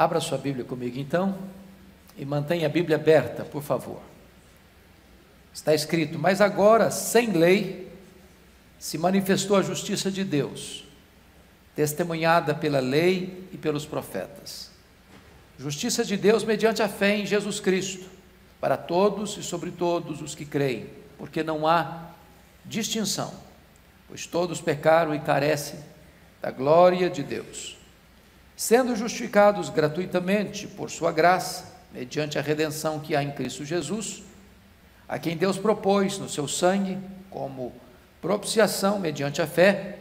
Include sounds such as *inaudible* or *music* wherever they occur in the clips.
Abra sua Bíblia comigo então e mantenha a Bíblia aberta, por favor. Está escrito: Mas agora, sem lei, se manifestou a justiça de Deus, testemunhada pela lei e pelos profetas. Justiça de Deus mediante a fé em Jesus Cristo, para todos e sobre todos os que creem, porque não há distinção, pois todos pecaram e carecem da glória de Deus sendo justificados gratuitamente por Sua graça, mediante a redenção que há em Cristo Jesus, a quem Deus propôs no seu sangue como propiciação mediante a fé,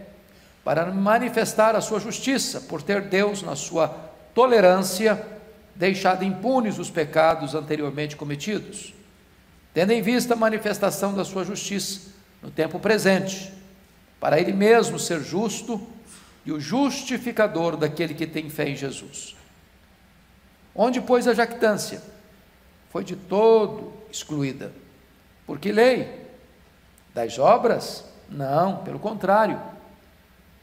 para manifestar a sua justiça, por ter Deus, na sua tolerância, deixado impunes os pecados anteriormente cometidos, tendo em vista a manifestação da sua justiça no tempo presente, para Ele mesmo ser justo e o justificador daquele que tem fé em Jesus. Onde, pois, a jactância? Foi de todo excluída. Por que lei? Das obras? Não, pelo contrário,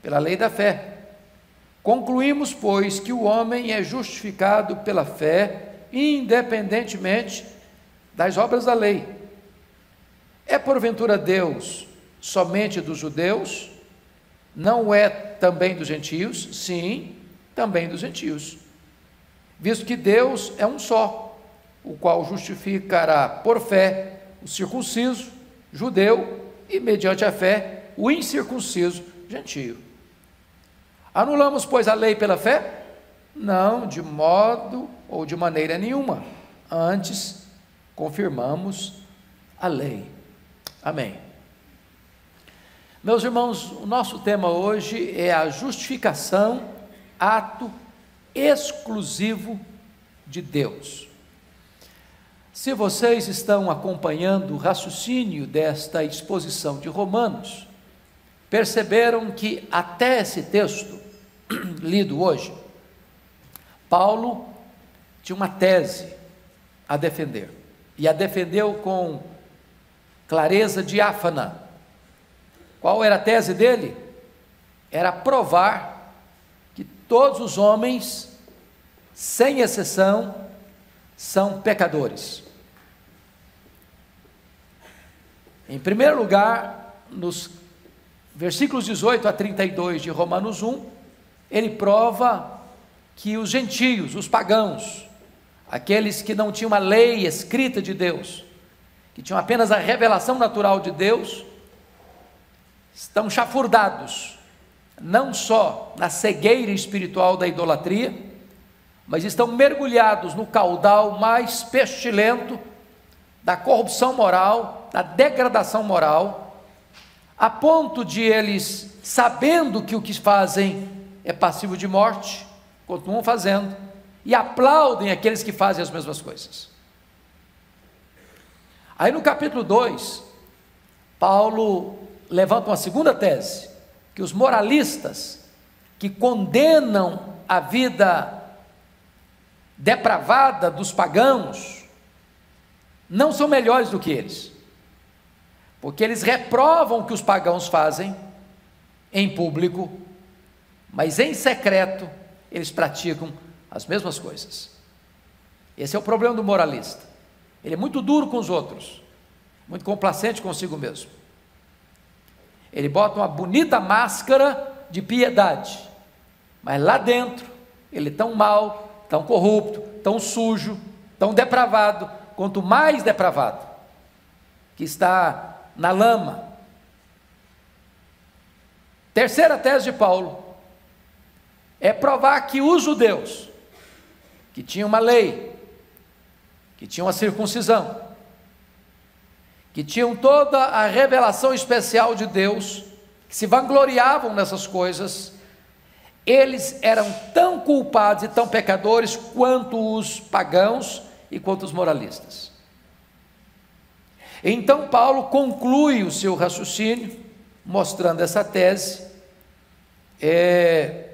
pela lei da fé. Concluímos, pois, que o homem é justificado pela fé, independentemente das obras da lei. É porventura Deus somente dos judeus? Não é também dos gentios? Sim, também dos gentios. Visto que Deus é um só, o qual justificará por fé o circunciso, judeu, e mediante a fé, o incircunciso, gentio. Anulamos, pois, a lei pela fé? Não, de modo ou de maneira nenhuma. Antes, confirmamos a lei. Amém. Meus irmãos, o nosso tema hoje é a justificação, ato exclusivo de Deus. Se vocês estão acompanhando o raciocínio desta exposição de Romanos, perceberam que até esse texto *clears throat* lido hoje, Paulo tinha uma tese a defender, e a defendeu com clareza diáfana qual era a tese dele? Era provar que todos os homens, sem exceção, são pecadores. Em primeiro lugar, nos versículos 18 a 32 de Romanos 1, ele prova que os gentios, os pagãos, aqueles que não tinham a lei escrita de Deus, que tinham apenas a revelação natural de Deus, estão chafurdados, não só na cegueira espiritual da idolatria, mas estão mergulhados no caudal mais pestilento da corrupção moral, da degradação moral, a ponto de eles, sabendo que o que fazem é passivo de morte, continuam fazendo e aplaudem aqueles que fazem as mesmas coisas. Aí no capítulo 2, Paulo levanta uma segunda tese, que os moralistas que condenam a vida depravada dos pagãos não são melhores do que eles, porque eles reprovam o que os pagãos fazem em público, mas em secreto eles praticam as mesmas coisas. Esse é o problema do moralista. Ele é muito duro com os outros, muito complacente consigo mesmo. Ele bota uma bonita máscara de piedade, mas lá dentro ele é tão mal, tão corrupto, tão sujo, tão depravado, quanto mais depravado, que está na lama. Terceira tese de Paulo é provar que os judeus, que tinham uma lei, que tinham a circuncisão, que tinham toda a revelação especial de Deus, que se vangloriavam nessas coisas, eles eram tão culpados e tão pecadores quanto os pagãos e quanto os moralistas. Então Paulo conclui o seu raciocínio, mostrando essa tese, é,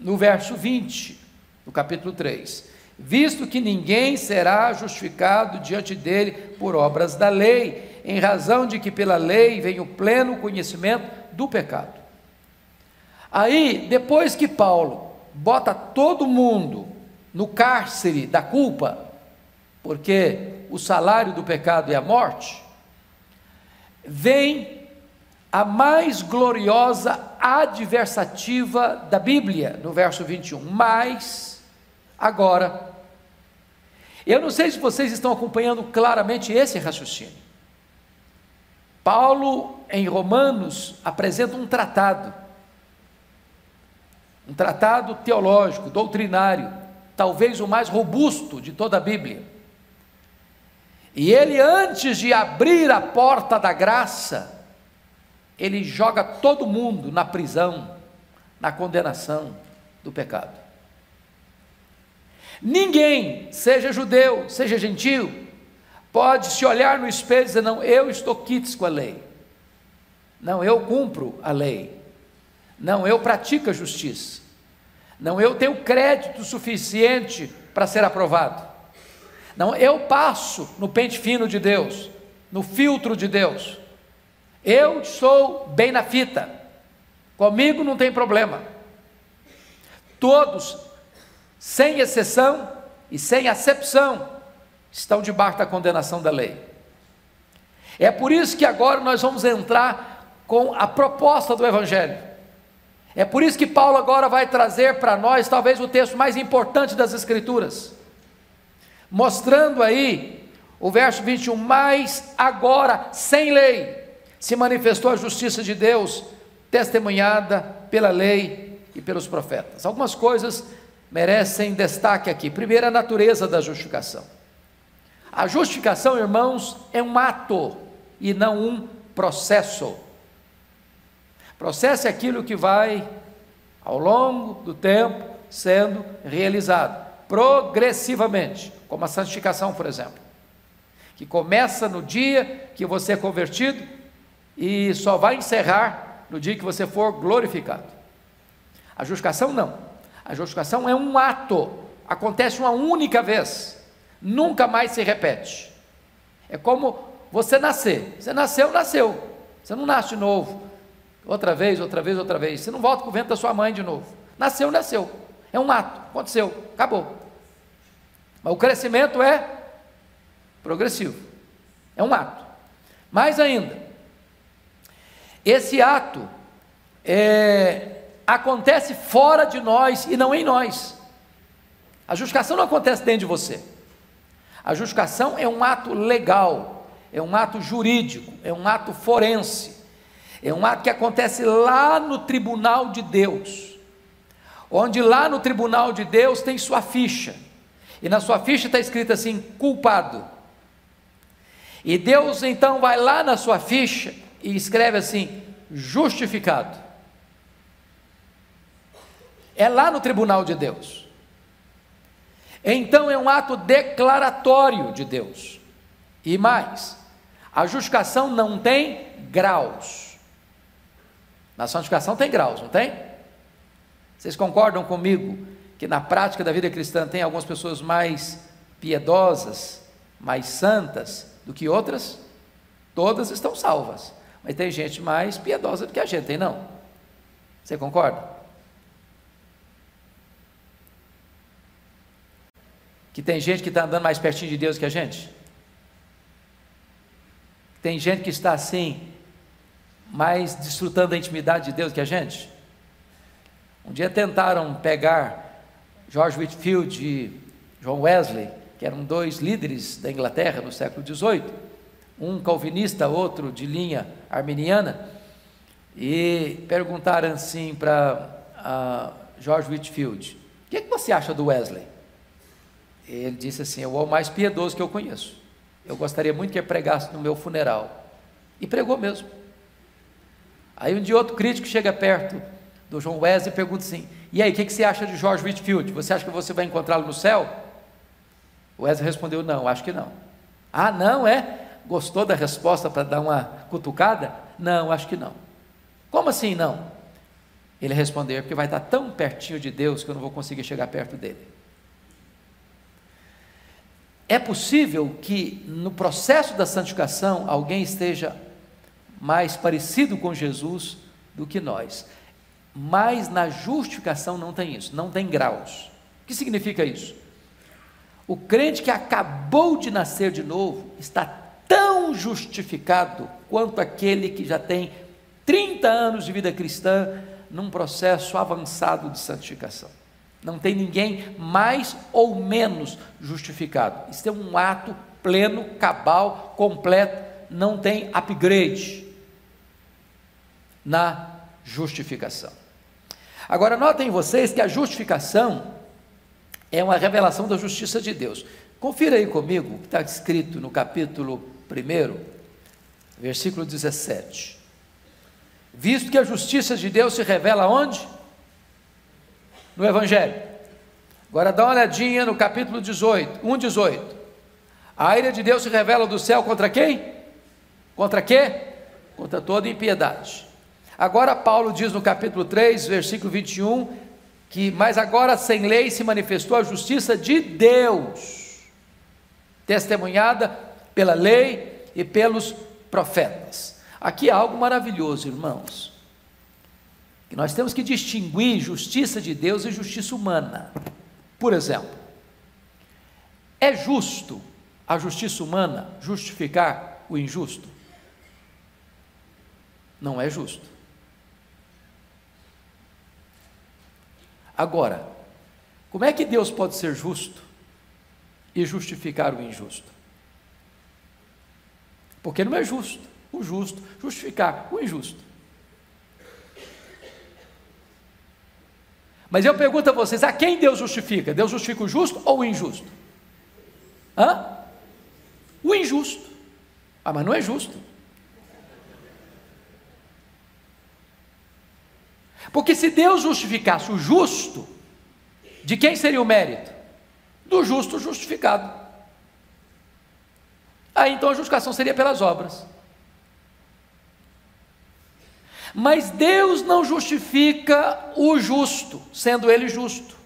no verso 20, do capítulo 3. Visto que ninguém será justificado diante dele por obras da lei, em razão de que pela lei vem o pleno conhecimento do pecado. Aí, depois que Paulo bota todo mundo no cárcere da culpa, porque o salário do pecado é a morte, vem a mais gloriosa adversativa da Bíblia, no verso 21. Mas, agora, eu não sei se vocês estão acompanhando claramente esse raciocínio. Paulo, em Romanos, apresenta um tratado, um tratado teológico, doutrinário, talvez o mais robusto de toda a Bíblia. E ele, antes de abrir a porta da graça, ele joga todo mundo na prisão, na condenação do pecado. Ninguém, seja judeu, seja gentil, pode se olhar no espelho e dizer: Não, eu estou quites com a lei. Não, eu cumpro a lei. Não, eu pratico a justiça. Não, eu tenho crédito suficiente para ser aprovado. Não, eu passo no pente fino de Deus, no filtro de Deus. Eu sou bem na fita, comigo não tem problema. Todos, sem exceção e sem acepção, estão debaixo da condenação da lei. É por isso que agora nós vamos entrar com a proposta do Evangelho. É por isso que Paulo agora vai trazer para nós talvez o texto mais importante das Escrituras, mostrando aí o verso 21, mas agora sem lei se manifestou a justiça de Deus, testemunhada pela lei e pelos profetas. Algumas coisas merecem destaque aqui. Primeiro, a natureza da justificação. A justificação, irmãos, é um ato e não um processo. Processo é aquilo que vai, ao longo do tempo, sendo realizado, progressivamente, como a santificação, por exemplo, que começa no dia que você é convertido e só vai encerrar no dia que você for glorificado. A justificação não. A justificação é um ato, acontece uma única vez, nunca mais se repete. É como você nascer. Você nasceu, nasceu. Você não nasce de novo. Outra vez, outra vez, outra vez. Você não volta com o vento da sua mãe de novo. Nasceu, nasceu. É um ato. Aconteceu. Acabou. Mas o crescimento é progressivo. É um ato. Mais ainda, esse ato é, acontece fora de nós e não em nós. A justificação não acontece dentro de você. A justificação é um ato legal, é um ato jurídico, é um ato forense, é um ato que acontece lá no tribunal de Deus, onde lá no tribunal de Deus tem sua ficha, e na sua ficha está escrito assim: culpado. E Deus então vai lá na sua ficha e escreve assim: justificado. É lá no tribunal de Deus. Então é um ato declaratório de Deus. E mais, a justificação não tem graus. Na santificação tem graus, não tem? Vocês concordam comigo que na prática da vida cristã tem algumas pessoas mais piedosas, mais santas do que outras? Todas estão salvas. Mas tem gente mais piedosa do que a gente, tem não? Você concorda? Que tem gente que está andando mais pertinho de Deus que a gente? Tem gente que está assim, mais desfrutando da intimidade de Deus que a gente? Um dia tentaram pegar George Whitfield e John Wesley, que eram dois líderes da Inglaterra no século XVIII, um calvinista, outro de linha arminiana, e perguntaram assim para George Whitfield: O que, é que você acha do Wesley? Ele disse assim: É o mais piedoso que eu conheço. Eu gostaria muito que ele pregasse no meu funeral. E pregou mesmo. Aí um dia outro crítico chega perto do João Wesley e pergunta assim: E aí, o que, que você acha de George Whitfield? Você acha que você vai encontrá-lo no céu? O Wesley respondeu: Não, acho que não. Ah, não, é? Gostou da resposta para dar uma cutucada? Não, acho que não. Como assim não? Ele respondeu: porque vai estar tão pertinho de Deus que eu não vou conseguir chegar perto dele. É possível que no processo da santificação alguém esteja mais parecido com Jesus do que nós, mas na justificação não tem isso, não tem graus. O que significa isso? O crente que acabou de nascer de novo está tão justificado quanto aquele que já tem 30 anos de vida cristã num processo avançado de santificação. Não tem ninguém mais ou menos justificado. Isso é um ato pleno, cabal, completo, não tem upgrade na justificação. Agora, notem vocês que a justificação é uma revelação da justiça de Deus. Confira aí comigo o que está escrito no capítulo 1, versículo 17. Visto que a justiça de Deus se revela onde? No Evangelho. Agora dá uma olhadinha no capítulo 18, 1, 18. A ira de Deus se revela do céu contra quem? Contra quê? Contra toda impiedade. Agora Paulo diz no capítulo 3, versículo 21, que mas agora sem lei se manifestou a justiça de Deus, testemunhada pela lei e pelos profetas. Aqui há algo maravilhoso, irmãos. Nós temos que distinguir justiça de Deus e justiça humana. Por exemplo, é justo a justiça humana justificar o injusto? Não é justo. Agora, como é que Deus pode ser justo e justificar o injusto? Porque não é justo o justo justificar o injusto. Mas eu pergunto a vocês: a quem Deus justifica? Deus justifica o justo ou o injusto? Hã? O injusto. Ah, mas não é justo. Porque se Deus justificasse o justo, de quem seria o mérito? Do justo justificado. Aí então a justificação seria pelas obras. Mas Deus não justifica o justo, sendo ele justo.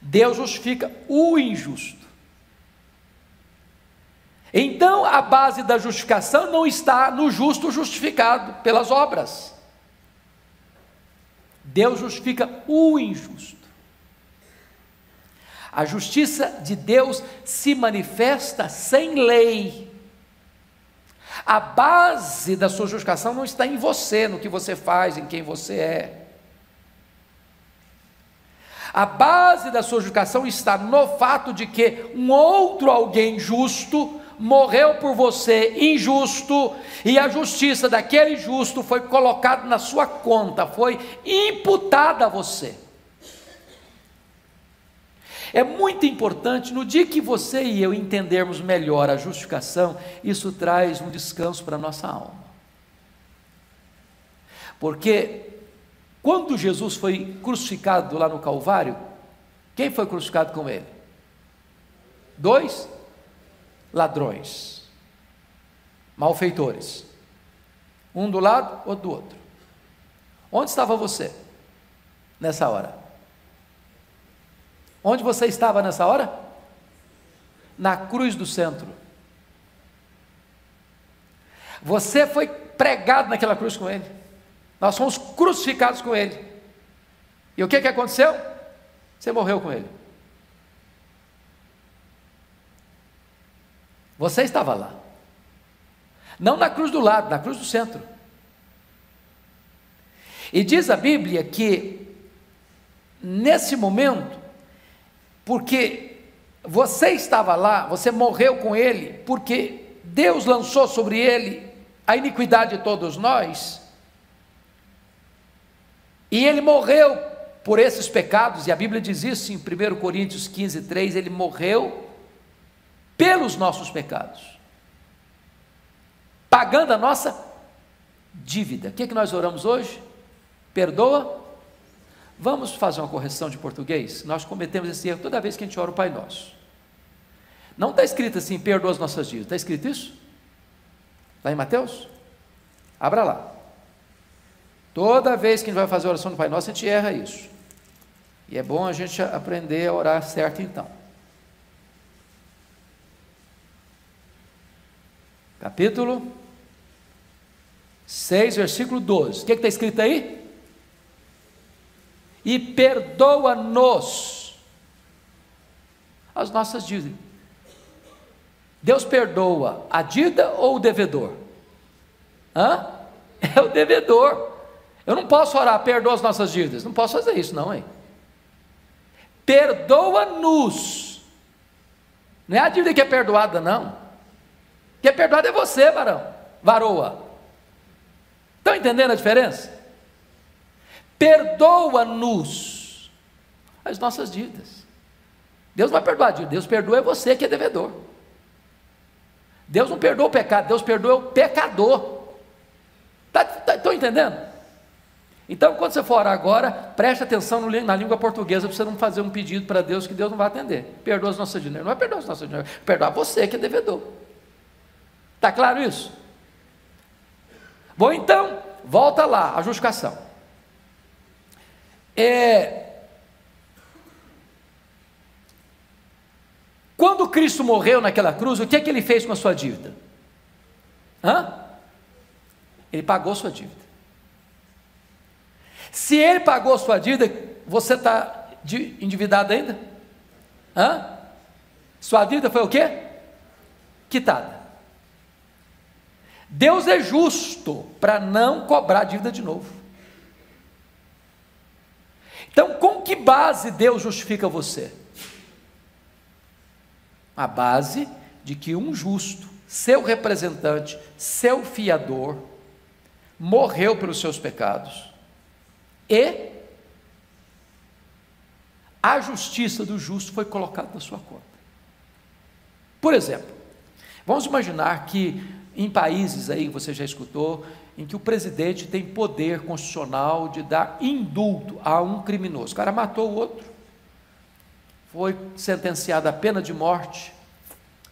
Deus justifica o injusto. Então a base da justificação não está no justo justificado pelas obras. Deus justifica o injusto. A justiça de Deus se manifesta sem lei. A base da sua justificação não está em você, no que você faz, em quem você é. A base da sua justificação está no fato de que um outro alguém justo morreu por você injusto, e a justiça daquele justo foi colocada na sua conta, foi imputada a você. É muito importante, no dia que você e eu entendermos melhor a justificação, isso traz um descanso para a nossa alma. Porque quando Jesus foi crucificado lá no Calvário, quem foi crucificado com ele? Dois ladrões, malfeitores, um do lado, outro do outro. Onde estava você nessa hora? Onde você estava nessa hora? Na cruz do centro. Você foi pregado naquela cruz com ele. Nós fomos crucificados com ele. E o que, que aconteceu? Você morreu com ele. Você estava lá. Não na cruz do lado, na cruz do centro. E diz a Bíblia que, nesse momento, porque você estava lá, você morreu com ele, porque Deus lançou sobre ele a iniquidade de todos nós, e ele morreu por esses pecados, e a Bíblia diz isso em 1 Coríntios 15, 3, ele morreu pelos nossos pecados, pagando a nossa dívida. O que, é que nós oramos hoje? Perdoa. Vamos fazer uma correção de português? Nós cometemos esse erro toda vez que a gente ora o Pai Nosso. Não está escrito assim, perdoa as nossas dívidas. Está escrito isso? Lá em Mateus? Abra lá. Toda vez que a gente vai fazer a oração do Pai Nosso, a gente erra isso. E é bom a gente aprender a orar certo então. capítulo 6, versículo 12. O que é está escrito aí? E perdoa-nos as nossas dívidas. Deus perdoa a dívida ou o devedor? Hã? *laughs* É o devedor. Eu não posso orar, perdoa as nossas dívidas. Não posso fazer isso, não, hein? Perdoa-nos. Não é a dívida que é perdoada, não. Que é perdoada é você, varão. Varoa. Estão entendendo a diferença? Perdoa-nos as nossas dívidas. Deus não vai perdoar a dívida, Deus perdoa é você que é devedor. Deus não perdoa o pecado, Deus perdoa o pecador. Estão tá, tá, entendendo? Então, quando você for orar agora, preste atenção na língua portuguesa para você não fazer um pedido para Deus que Deus não vai atender. Perdoa as nossas dívidas. Não é perdoar as nossas dívidas, perdoar você que é devedor. Está claro isso? Bom, então, volta lá, a justificação. É, quando Cristo morreu naquela cruz, o que é que ele fez com a sua dívida? Hã? Ele pagou sua dívida. Se ele pagou sua dívida, você está endividado ainda? Hã? Sua dívida foi o quê? Quitada. Deus é justo para não cobrar dívida de novo. Então, com que base Deus justifica você? A base de que um justo, seu representante, seu fiador, morreu pelos seus pecados e a justiça do justo foi colocada na sua conta. Por exemplo, vamos imaginar que em países aí, você já escutou, em que o presidente tem poder constitucional de dar indulto a um criminoso. O cara matou o outro, foi sentenciado a pena de morte,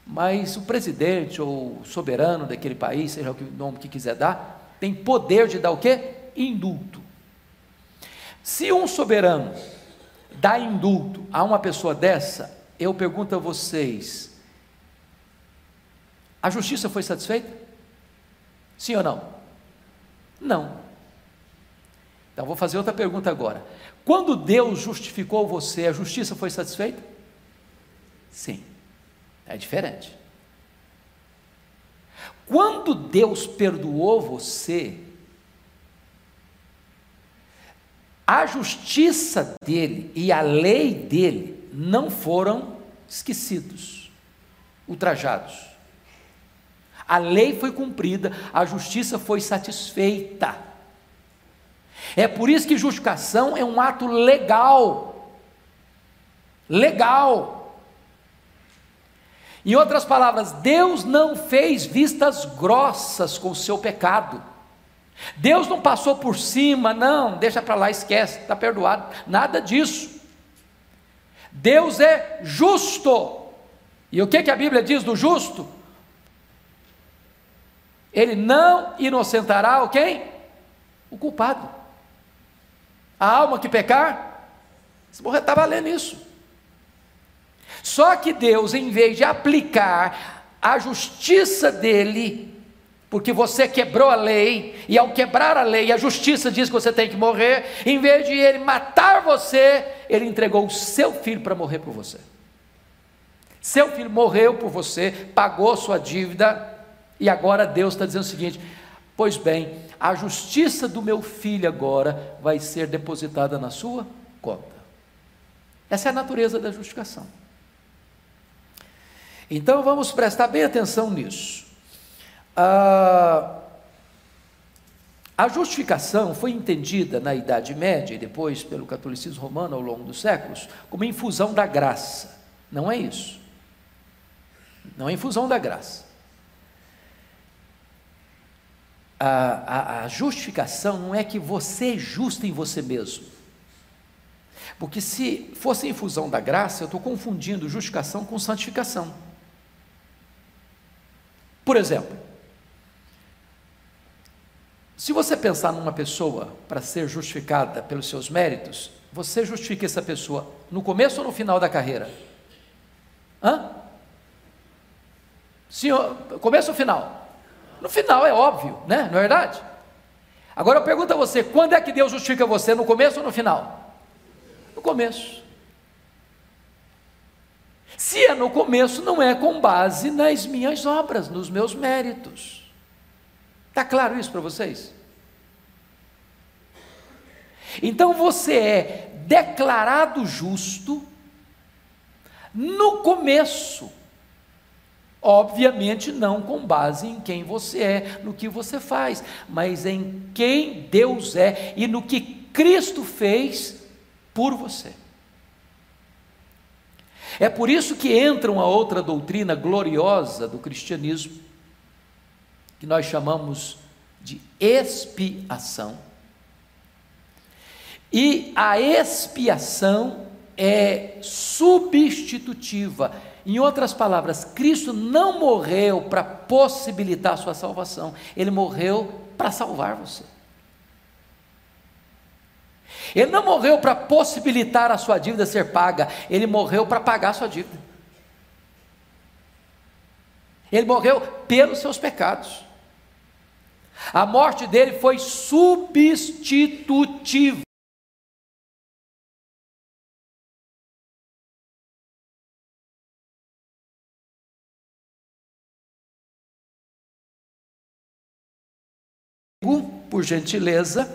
mas o presidente ou soberano daquele país, seja o nome que quiser dar, tem poder de dar o quê? Indulto. Se um soberano dá indulto a uma pessoa dessa, eu pergunto a vocês, a justiça foi satisfeita? Sim ou não? Não. Então vou fazer outra pergunta agora. Quando Deus justificou você, a justiça foi satisfeita? Sim. É diferente. Quando Deus perdoou você, a justiça dele e a lei dele não foram esquecidos, ultrajados. A lei foi cumprida, a justiça foi satisfeita. É por isso que justificação é um ato legal. Legal. Em outras palavras, Deus não fez vistas grossas com o seu pecado. Deus não passou por cima, não, deixa para lá, esquece, está perdoado. Nada disso. Deus é justo. E o que, que a Bíblia diz do justo? Ele não inocentará o quem? O culpado. A alma que pecar, se morrer, está valendo isso. Só que Deus, em vez de aplicar a justiça dele, porque você quebrou a lei, e ao quebrar a lei, a justiça diz que você tem que morrer, em vez de ele matar você, ele entregou o seu filho para morrer por você. Seu filho morreu por você, pagou sua dívida, e agora Deus está dizendo o seguinte: pois bem, a justiça do meu filho agora vai ser depositada na sua conta. Essa é a natureza da justificação. Então vamos prestar bem atenção nisso. Ah, a justificação foi entendida na Idade Média e depois pelo catolicismo romano ao longo dos séculos como infusão da graça. Não é isso. Não é infusão da graça. A, a, a justificação não é que você é justo em você mesmo. Porque se fosse infusão da graça, eu estou confundindo justificação com santificação. Por exemplo, se você pensar numa pessoa para ser justificada pelos seus méritos, você justifica essa pessoa no começo ou no final da carreira? Hã? Senhor, começo ou final? No final é óbvio, né? Não é verdade? Agora eu pergunto a você: quando é que Deus justifica você? No começo ou no final? No começo. Se é no começo, não é com base nas minhas obras, nos meus méritos. Está claro isso para vocês? Então você é declarado justo no começo. Obviamente, não com base em quem você é, no que você faz, mas em quem Deus é e no que Cristo fez por você. É por isso que entra uma outra doutrina gloriosa do cristianismo, que nós chamamos de expiação. E a expiação é substitutiva. Em outras palavras, Cristo não morreu para possibilitar a sua salvação, ele morreu para salvar você. Ele não morreu para possibilitar a sua dívida ser paga, ele morreu para pagar a sua dívida. Ele morreu pelos seus pecados. A morte dele foi substitutiva. Por gentileza,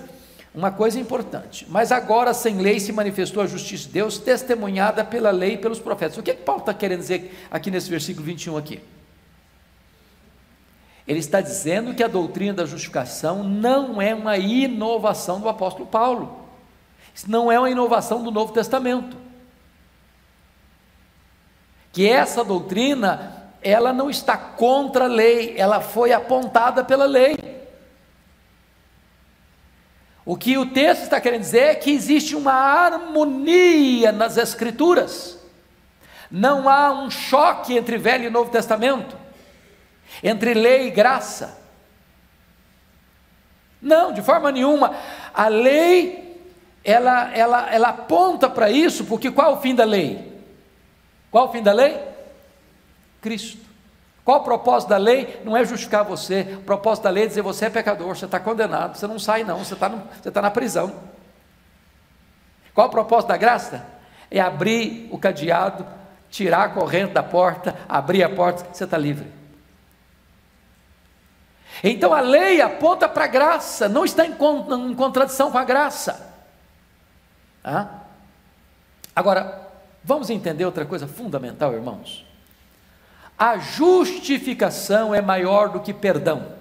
uma coisa importante. Mas agora, sem lei, se manifestou a justiça de Deus, testemunhada pela lei e pelos profetas. O que, é que Paulo está querendo dizer aqui nesse versículo 21 aqui? Ele está dizendo que a doutrina da justificação não é uma inovação do apóstolo Paulo. Isso não é uma inovação do Novo Testamento. Que essa doutrina, ela não está contra a lei, ela foi apontada pela lei. O que o texto está querendo dizer é que existe uma harmonia nas Escrituras. Não há um choque entre Velho e Novo Testamento, entre lei e graça. Não, de forma nenhuma. A lei, ela, ela, ela aponta para isso, porque qual é o fim da lei? Qual é o fim da lei? Cristo. Qual o propósito da lei? Não é justificar você. O propósito da lei é dizer você é pecador, você está condenado, você não sai não, você está, no, você está na prisão. Qual o propósito da graça? É abrir o cadeado, tirar a corrente da porta, abrir a porta, você está livre. Então a lei aponta para a graça, não está em, em contradição com a graça. Ah? Agora, vamos entender outra coisa fundamental, irmãos. A justificação é maior do que perdão.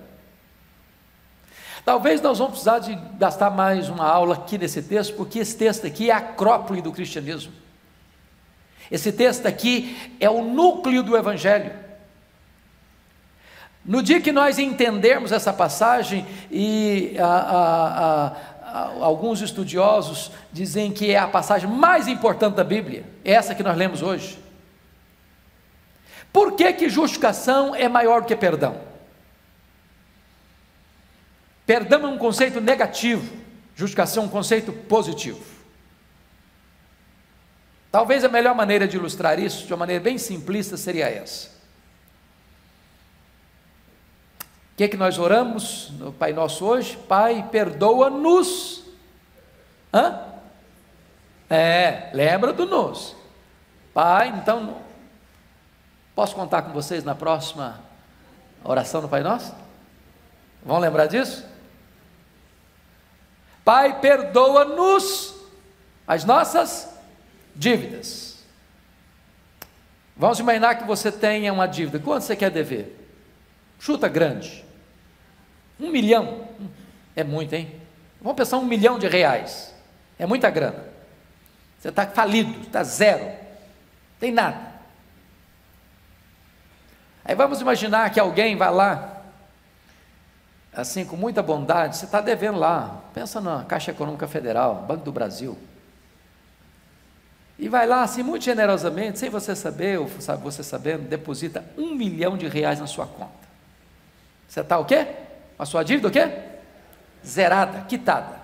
Talvez nós vamos precisar de gastar mais uma aula aqui nesse texto, porque esse texto aqui é a acrópole do cristianismo. Esse texto aqui é o núcleo do Evangelho. No dia que nós entendermos essa passagem, e a, a, a, alguns estudiosos dizem que é a passagem mais importante da Bíblia, essa que nós lemos hoje. Por que, que justificação é maior que perdão? Perdão é um conceito negativo, justificação é um conceito positivo. Talvez a melhor maneira de ilustrar isso, de uma maneira bem simplista, seria essa. O que é que nós oramos no Pai Nosso hoje? Pai, perdoa-nos. Hã? É, lembra do nos. Pai, então, Posso contar com vocês na próxima oração do Pai Nosso? Vão lembrar disso? Pai, perdoa-nos as nossas dívidas. Vamos imaginar que você tenha uma dívida. Quanto você quer dever? Chuta grande. Um milhão. É muito, hein? Vamos pensar um milhão de reais. É muita grana. Você está falido, está zero. Tem nada. Aí vamos imaginar que alguém vai lá, assim, com muita bondade, você está devendo lá, pensa na Caixa Econômica Federal, Banco do Brasil, e vai lá, assim, muito generosamente, sem você saber, ou sabe, você sabendo, deposita um milhão de reais na sua conta. Você está o quê? A sua dívida o quê? Zerada, quitada.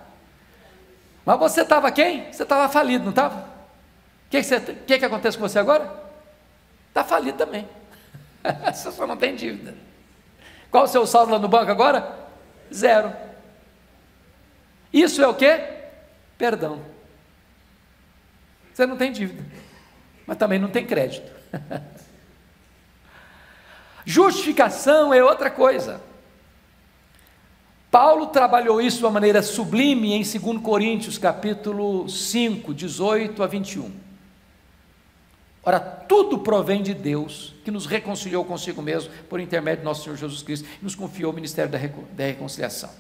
Mas você estava quem? Você estava falido, não estava? O que, que, que, que acontece com você agora? Está falido também. *laughs* Você só não tem dívida. Qual o seu saldo lá no banco agora? Zero. Isso é o que? Perdão. Você não tem dívida, mas também não tem crédito. *laughs* Justificação é outra coisa. Paulo trabalhou isso de uma maneira sublime em 2 Coríntios, capítulo 5, 18 a 21. Ora, tudo provém de Deus, que nos reconciliou consigo mesmo por intermédio de nosso Senhor Jesus Cristo e nos confiou o ministério da, da reconciliação.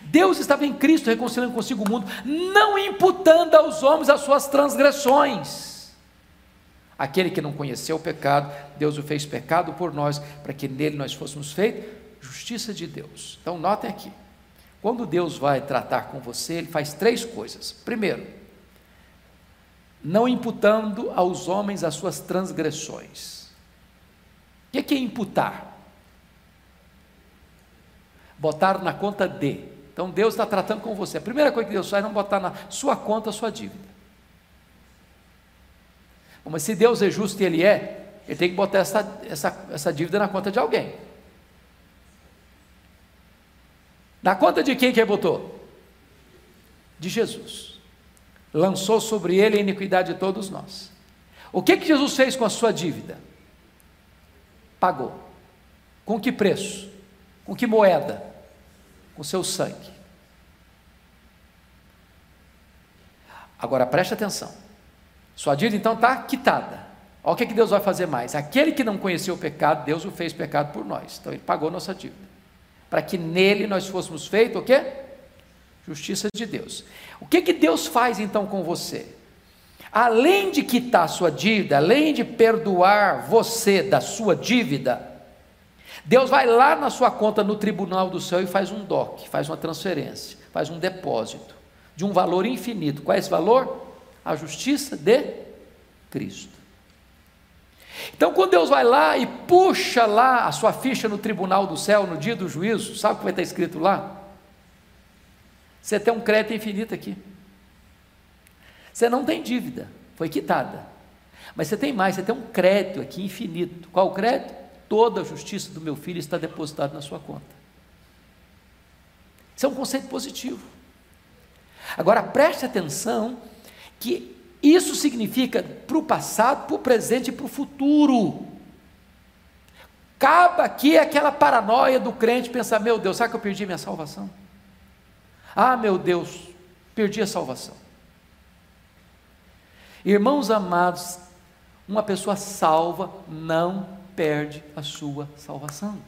Deus estava em Cristo reconciliando consigo o mundo, não imputando aos homens as suas transgressões. Aquele que não conheceu o pecado, Deus o fez pecado por nós, para que nele nós fôssemos feitos justiça de Deus. Então, notem aqui: quando Deus vai tratar com você, Ele faz três coisas. Primeiro, não imputando aos homens as suas transgressões. O que é imputar? Botar na conta de. Então Deus está tratando com você. A primeira coisa que Deus faz é não botar na sua conta a sua dívida. Mas se Deus é justo e Ele é, Ele tem que botar essa, essa, essa dívida na conta de alguém. Na conta de quem que ele botou? De Jesus. Lançou sobre ele a iniquidade de todos nós. O que que Jesus fez com a sua dívida? Pagou. Com que preço? Com que moeda? Com seu sangue. Agora preste atenção. Sua dívida então está quitada. Olha o que, que Deus vai fazer mais. Aquele que não conheceu o pecado, Deus o fez pecado por nós. Então ele pagou nossa dívida para que nele nós fôssemos feitos o quê? Justiça de Deus. O que que Deus faz então com você? Além de quitar sua dívida, além de perdoar você da sua dívida, Deus vai lá na sua conta no tribunal do céu e faz um DOC, faz uma transferência, faz um depósito de um valor infinito. Qual é esse valor? A justiça de Cristo. Então, quando Deus vai lá e puxa lá a sua ficha no tribunal do céu, no dia do juízo, sabe o que vai estar escrito lá? Você tem um crédito infinito aqui. Você não tem dívida, foi quitada. Mas você tem mais, você tem um crédito aqui infinito. Qual o crédito? Toda a justiça do meu filho está depositada na sua conta. Isso é um conceito positivo. Agora preste atenção que isso significa para o passado, para o presente e para o futuro. Acaba aqui aquela paranoia do crente pensar: meu Deus, será que eu perdi minha salvação? Ah, meu Deus, perdi a salvação. Irmãos amados, uma pessoa salva não perde a sua salvação.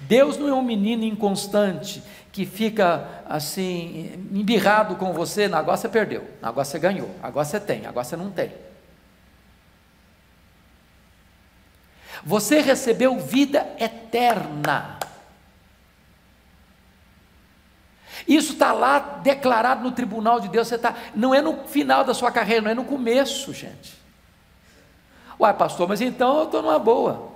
Deus não é um menino inconstante que fica assim, embirrado com você, agora você perdeu, agora você ganhou, agora você tem, agora você não tem. Você recebeu vida eterna. Isso está lá declarado no tribunal de Deus. Você tá, não é no final da sua carreira, não é no começo, gente. Uai, pastor, mas então eu estou numa boa.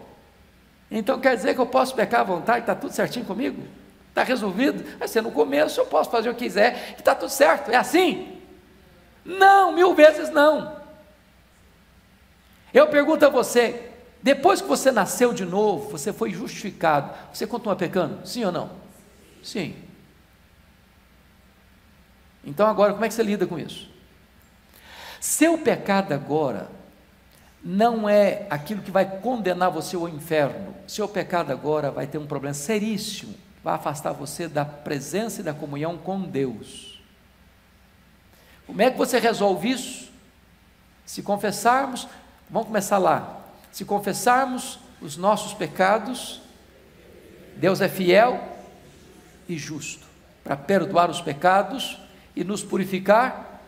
Então quer dizer que eu posso pecar à vontade, está tudo certinho comigo? Está resolvido? Vai ser no começo, eu posso fazer o que quiser, que está tudo certo. É assim? Não, mil vezes não. Eu pergunto a você: depois que você nasceu de novo, você foi justificado, você continua pecando? Sim ou não? Sim. Então agora, como é que você lida com isso? Seu pecado agora não é aquilo que vai condenar você ao inferno. Seu pecado agora vai ter um problema seríssimo, vai afastar você da presença e da comunhão com Deus. Como é que você resolve isso? Se confessarmos, vamos começar lá. Se confessarmos os nossos pecados, Deus é fiel e justo para perdoar os pecados e nos purificar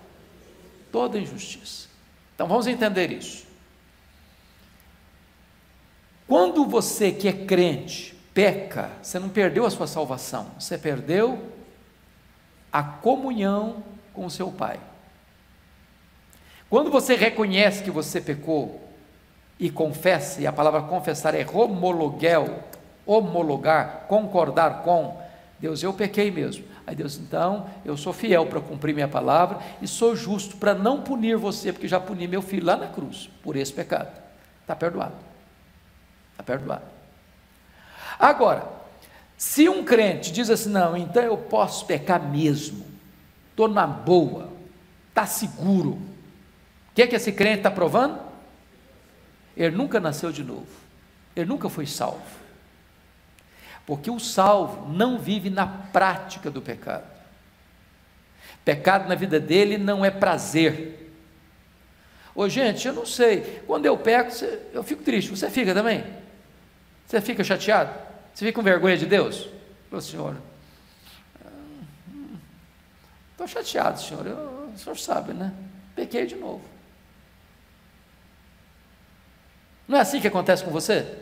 toda injustiça. Então vamos entender isso. Quando você que é crente peca, você não perdeu a sua salvação, você perdeu a comunhão com o seu Pai. Quando você reconhece que você pecou e confessa, e a palavra confessar é homologuel, homologar, concordar com, Deus, eu pequei mesmo. Aí Deus, então, eu sou fiel para cumprir minha palavra e sou justo para não punir você, porque já puni meu filho lá na cruz por esse pecado. Está perdoado. Está perdoado. Agora, se um crente diz assim, não, então eu posso pecar mesmo, estou na boa, está seguro, o que, é que esse crente está provando? ele nunca nasceu de novo, ele nunca foi salvo. Porque o salvo não vive na prática do pecado. Pecado na vida dele não é prazer. Ô gente, eu não sei, quando eu peco, eu fico triste, você fica também? Você fica chateado? Você fica com vergonha de Deus? Ô senhor, estou chateado, senhor, eu, o senhor sabe, né? Pequei de novo. Não é assim que acontece com você?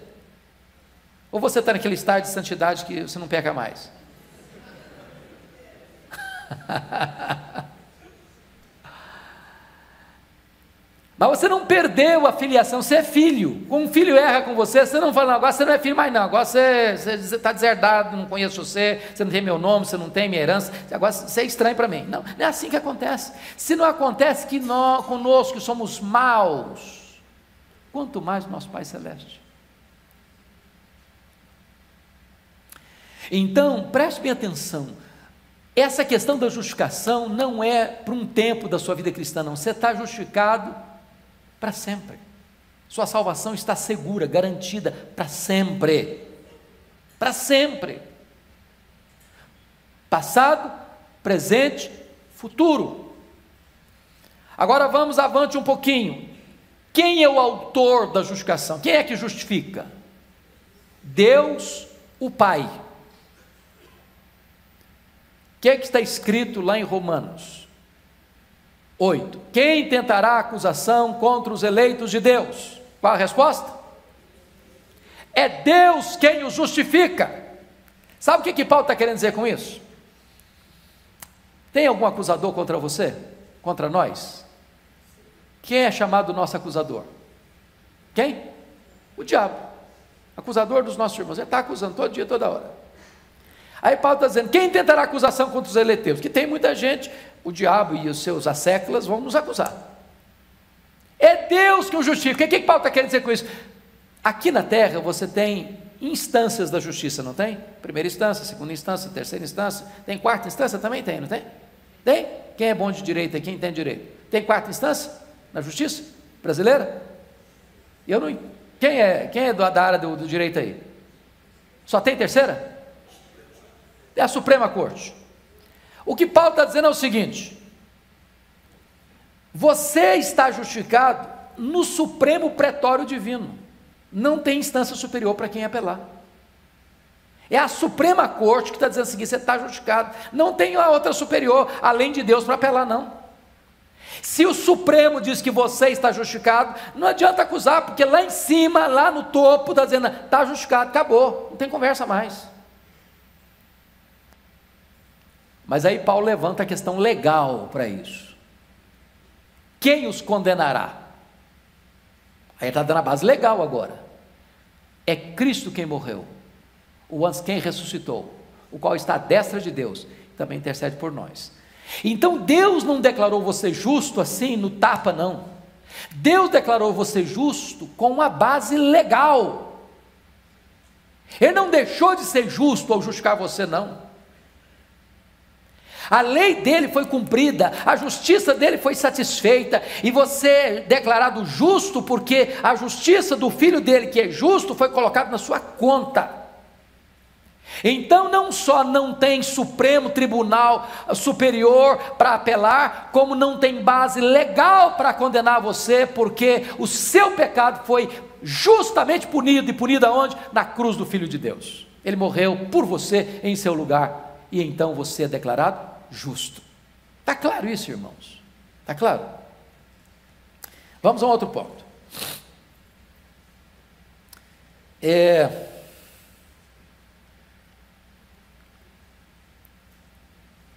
Ou você está naquele estado de santidade que você não peca mais? *laughs* Mas você não perdeu a filiação, você é filho. Um filho erra com você, você não fala, não, agora você não é filho mais não, agora você está deserdado, não conheço você, você não tem meu nome, você não tem minha herança, agora você é estranho para mim. Não, não é assim que acontece. Se não acontece que nós, conosco somos maus, quanto mais nosso Pai Celeste. Então, preste bem atenção, essa questão da justificação não é para um tempo da sua vida cristã, não. Você está justificado para sempre. Sua salvação está segura, garantida para sempre. Para sempre. Passado, presente, futuro. Agora vamos avante um pouquinho. Quem é o autor da justificação? Quem é que justifica? Deus, o Pai. O que é que está escrito lá em Romanos? 8. Quem tentará acusação contra os eleitos de Deus? Qual a resposta? É Deus quem os justifica. Sabe o que, que Paulo está querendo dizer com isso? Tem algum acusador contra você? Contra nós? Quem é chamado nosso acusador? Quem? O diabo. Acusador dos nossos irmãos. Ele está acusando todo dia, toda hora. Aí Paulo está dizendo: quem tentará acusação contra os eleitores? Que tem muita gente o diabo e os seus asséculas vão nos acusar. É Deus que o justifica. O que, que Paulo está querendo dizer com isso? Aqui na terra você tem instâncias da justiça, não tem? Primeira instância, segunda instância, terceira instância. Tem quarta instância? Também tem, não tem? Tem? Quem é bom de direito aqui entende direito? Tem quarta instância na justiça brasileira? Eu não. Quem é, quem é da área do, do direito aí? Só tem terceira? É a Suprema Corte. O que Paulo está dizendo é o seguinte: você está justificado no supremo pretório divino, não tem instância superior para quem apelar. É a Suprema Corte que está dizendo o seguinte: você está justificado, não tem a outra superior além de Deus para apelar, não. Se o Supremo diz que você está justificado, não adianta acusar, porque lá em cima, lá no topo, está dizendo, está justificado, acabou, não tem conversa mais. Mas aí Paulo levanta a questão legal para isso. Quem os condenará? Aí está dando a base legal agora. É Cristo quem morreu, o antes quem ressuscitou, o qual está à destra de Deus, também intercede por nós. Então Deus não declarou você justo assim no tapa, não. Deus declarou você justo com uma base legal. Ele não deixou de ser justo ao justificar você, não. A lei dele foi cumprida, a justiça dele foi satisfeita, e você é declarado justo, porque a justiça do filho dele, que é justo, foi colocada na sua conta. Então, não só não tem Supremo Tribunal Superior para apelar, como não tem base legal para condenar você, porque o seu pecado foi justamente punido e punido aonde? Na cruz do Filho de Deus. Ele morreu por você em seu lugar, e então você é declarado justo. Está claro isso, irmãos? Está claro? Vamos a um outro ponto. É,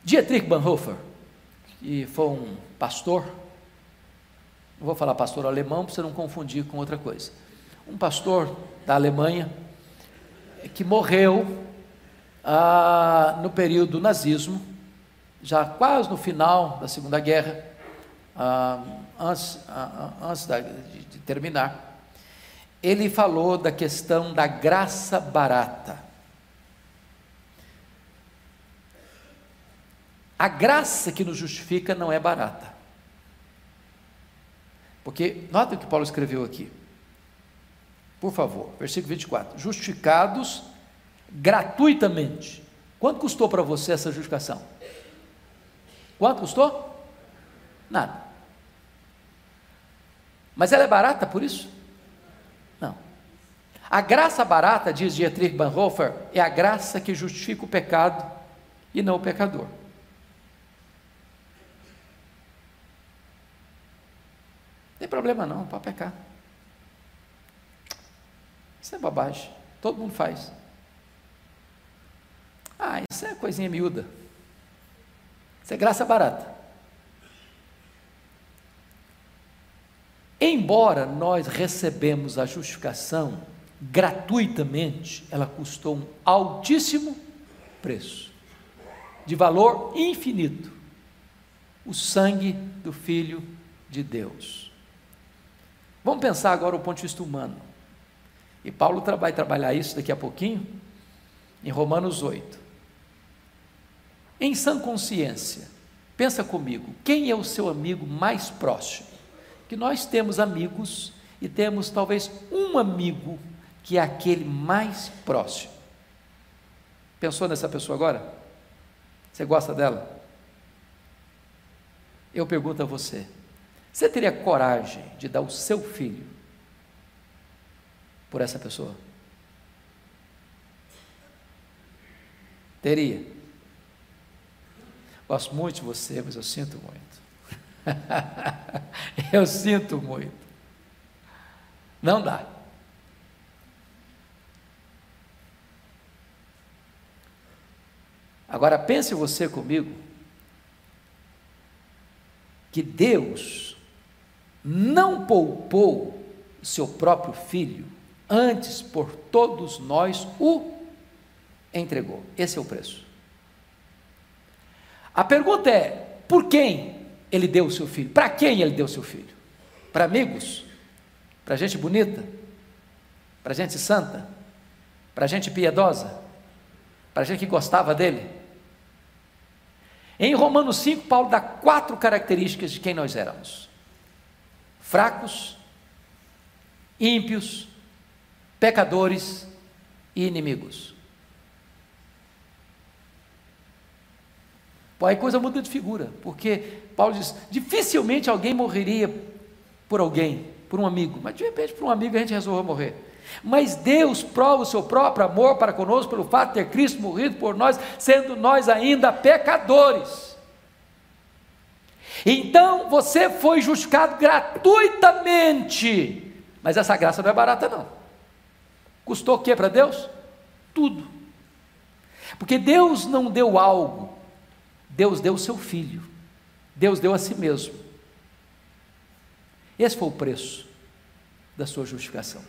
Dietrich Bonhoeffer, que foi um pastor, não vou falar pastor alemão para você não confundir com outra coisa, um pastor da Alemanha, que morreu ah, no período do nazismo, já quase no final da Segunda Guerra, ah, antes, ah, antes da, de, de terminar, ele falou da questão da graça barata. A graça que nos justifica não é barata. Porque, nota o que Paulo escreveu aqui. por favor, versículo 24: justificados gratuitamente. Quanto custou para você essa justificação? Quanto custou? Nada. Mas ela é barata por isso? Não. A graça barata, diz Dietrich Bonhoeffer, é a graça que justifica o pecado e não o pecador. Não tem problema não, pode pecar. Isso é bobagem. Todo mundo faz. Ah, isso é coisinha miúda. Isso é graça barata. Embora nós recebemos a justificação gratuitamente, ela custou um altíssimo preço, de valor infinito. O sangue do Filho de Deus. Vamos pensar agora o ponto de vista humano. E Paulo vai trabalhar isso daqui a pouquinho, em Romanos 8. Em sã consciência, pensa comigo, quem é o seu amigo mais próximo? Que nós temos amigos e temos talvez um amigo que é aquele mais próximo. Pensou nessa pessoa agora? Você gosta dela? Eu pergunto a você: você teria coragem de dar o seu filho por essa pessoa? Teria. Gosto muito de você, mas eu sinto muito. *laughs* eu sinto muito. Não dá. Agora pense você comigo que Deus não poupou seu próprio filho, antes por todos nós o entregou. Esse é o preço. A pergunta é: por quem ele deu o seu filho? Para quem ele deu o seu filho? Para amigos? Para gente bonita? Para gente santa? Para gente piedosa? Para gente que gostava dele? Em Romanos 5, Paulo dá quatro características de quem nós éramos: fracos, ímpios, pecadores e inimigos. Aí coisa muda de figura, porque Paulo diz: dificilmente alguém morreria por alguém, por um amigo, mas de repente por um amigo a gente resolveu morrer. Mas Deus prova o seu próprio amor para conosco pelo fato de ter Cristo morrido por nós, sendo nós ainda pecadores. Então você foi justificado gratuitamente, mas essa graça não é barata, não. Custou o que para Deus? Tudo. Porque Deus não deu algo Deus deu o seu filho, Deus deu a si mesmo. Esse foi o preço da sua justificação.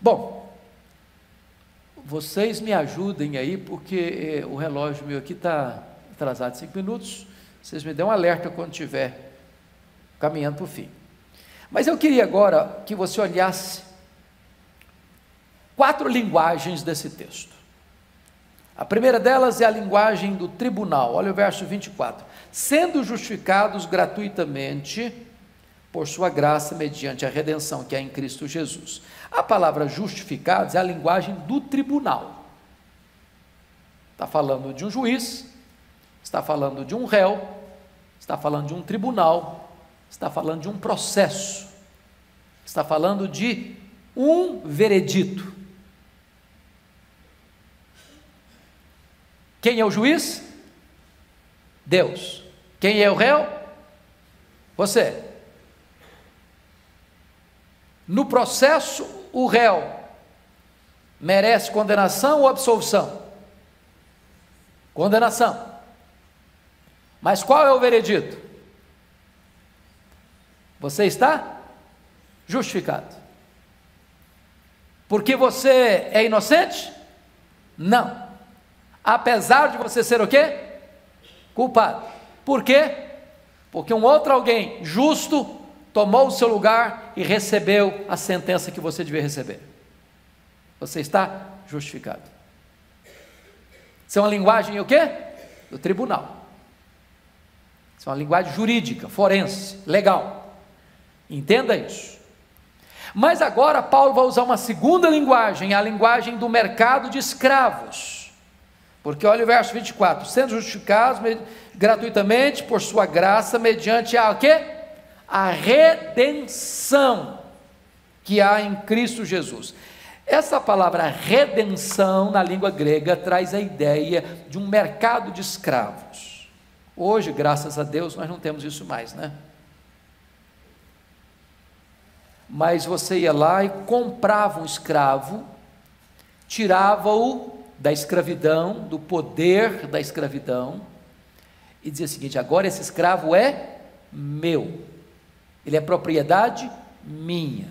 Bom, vocês me ajudem aí, porque eh, o relógio meu aqui está atrasado cinco minutos. Vocês me dão um alerta quando estiver caminhando para o fim. Mas eu queria agora que você olhasse quatro linguagens desse texto. A primeira delas é a linguagem do tribunal. Olha o verso 24. Sendo justificados gratuitamente por sua graça mediante a redenção que há em Cristo Jesus. A palavra justificados é a linguagem do tribunal. Está falando de um juiz, está falando de um réu, está falando de um tribunal, está falando de um processo, está falando de um veredito. Quem é o juiz? Deus. Quem é o réu? Você. No processo, o réu merece condenação ou absolvição? Condenação. Mas qual é o veredito? Você está justificado. Porque você é inocente? Não apesar de você ser o quê? Culpado. Por quê? Porque um outro alguém justo tomou o seu lugar e recebeu a sentença que você devia receber. Você está justificado. Isso é uma linguagem o quê? Do tribunal. Isso é uma linguagem jurídica, forense, legal. Entenda isso. Mas agora Paulo vai usar uma segunda linguagem, a linguagem do mercado de escravos. Porque olha o verso 24: sendo justificados gratuitamente por sua graça, mediante a quê? A redenção que há em Cristo Jesus. Essa palavra redenção na língua grega traz a ideia de um mercado de escravos. Hoje, graças a Deus, nós não temos isso mais, né? Mas você ia lá e comprava um escravo, tirava-o da escravidão, do poder da escravidão, e dizia o seguinte: agora esse escravo é meu, ele é propriedade minha,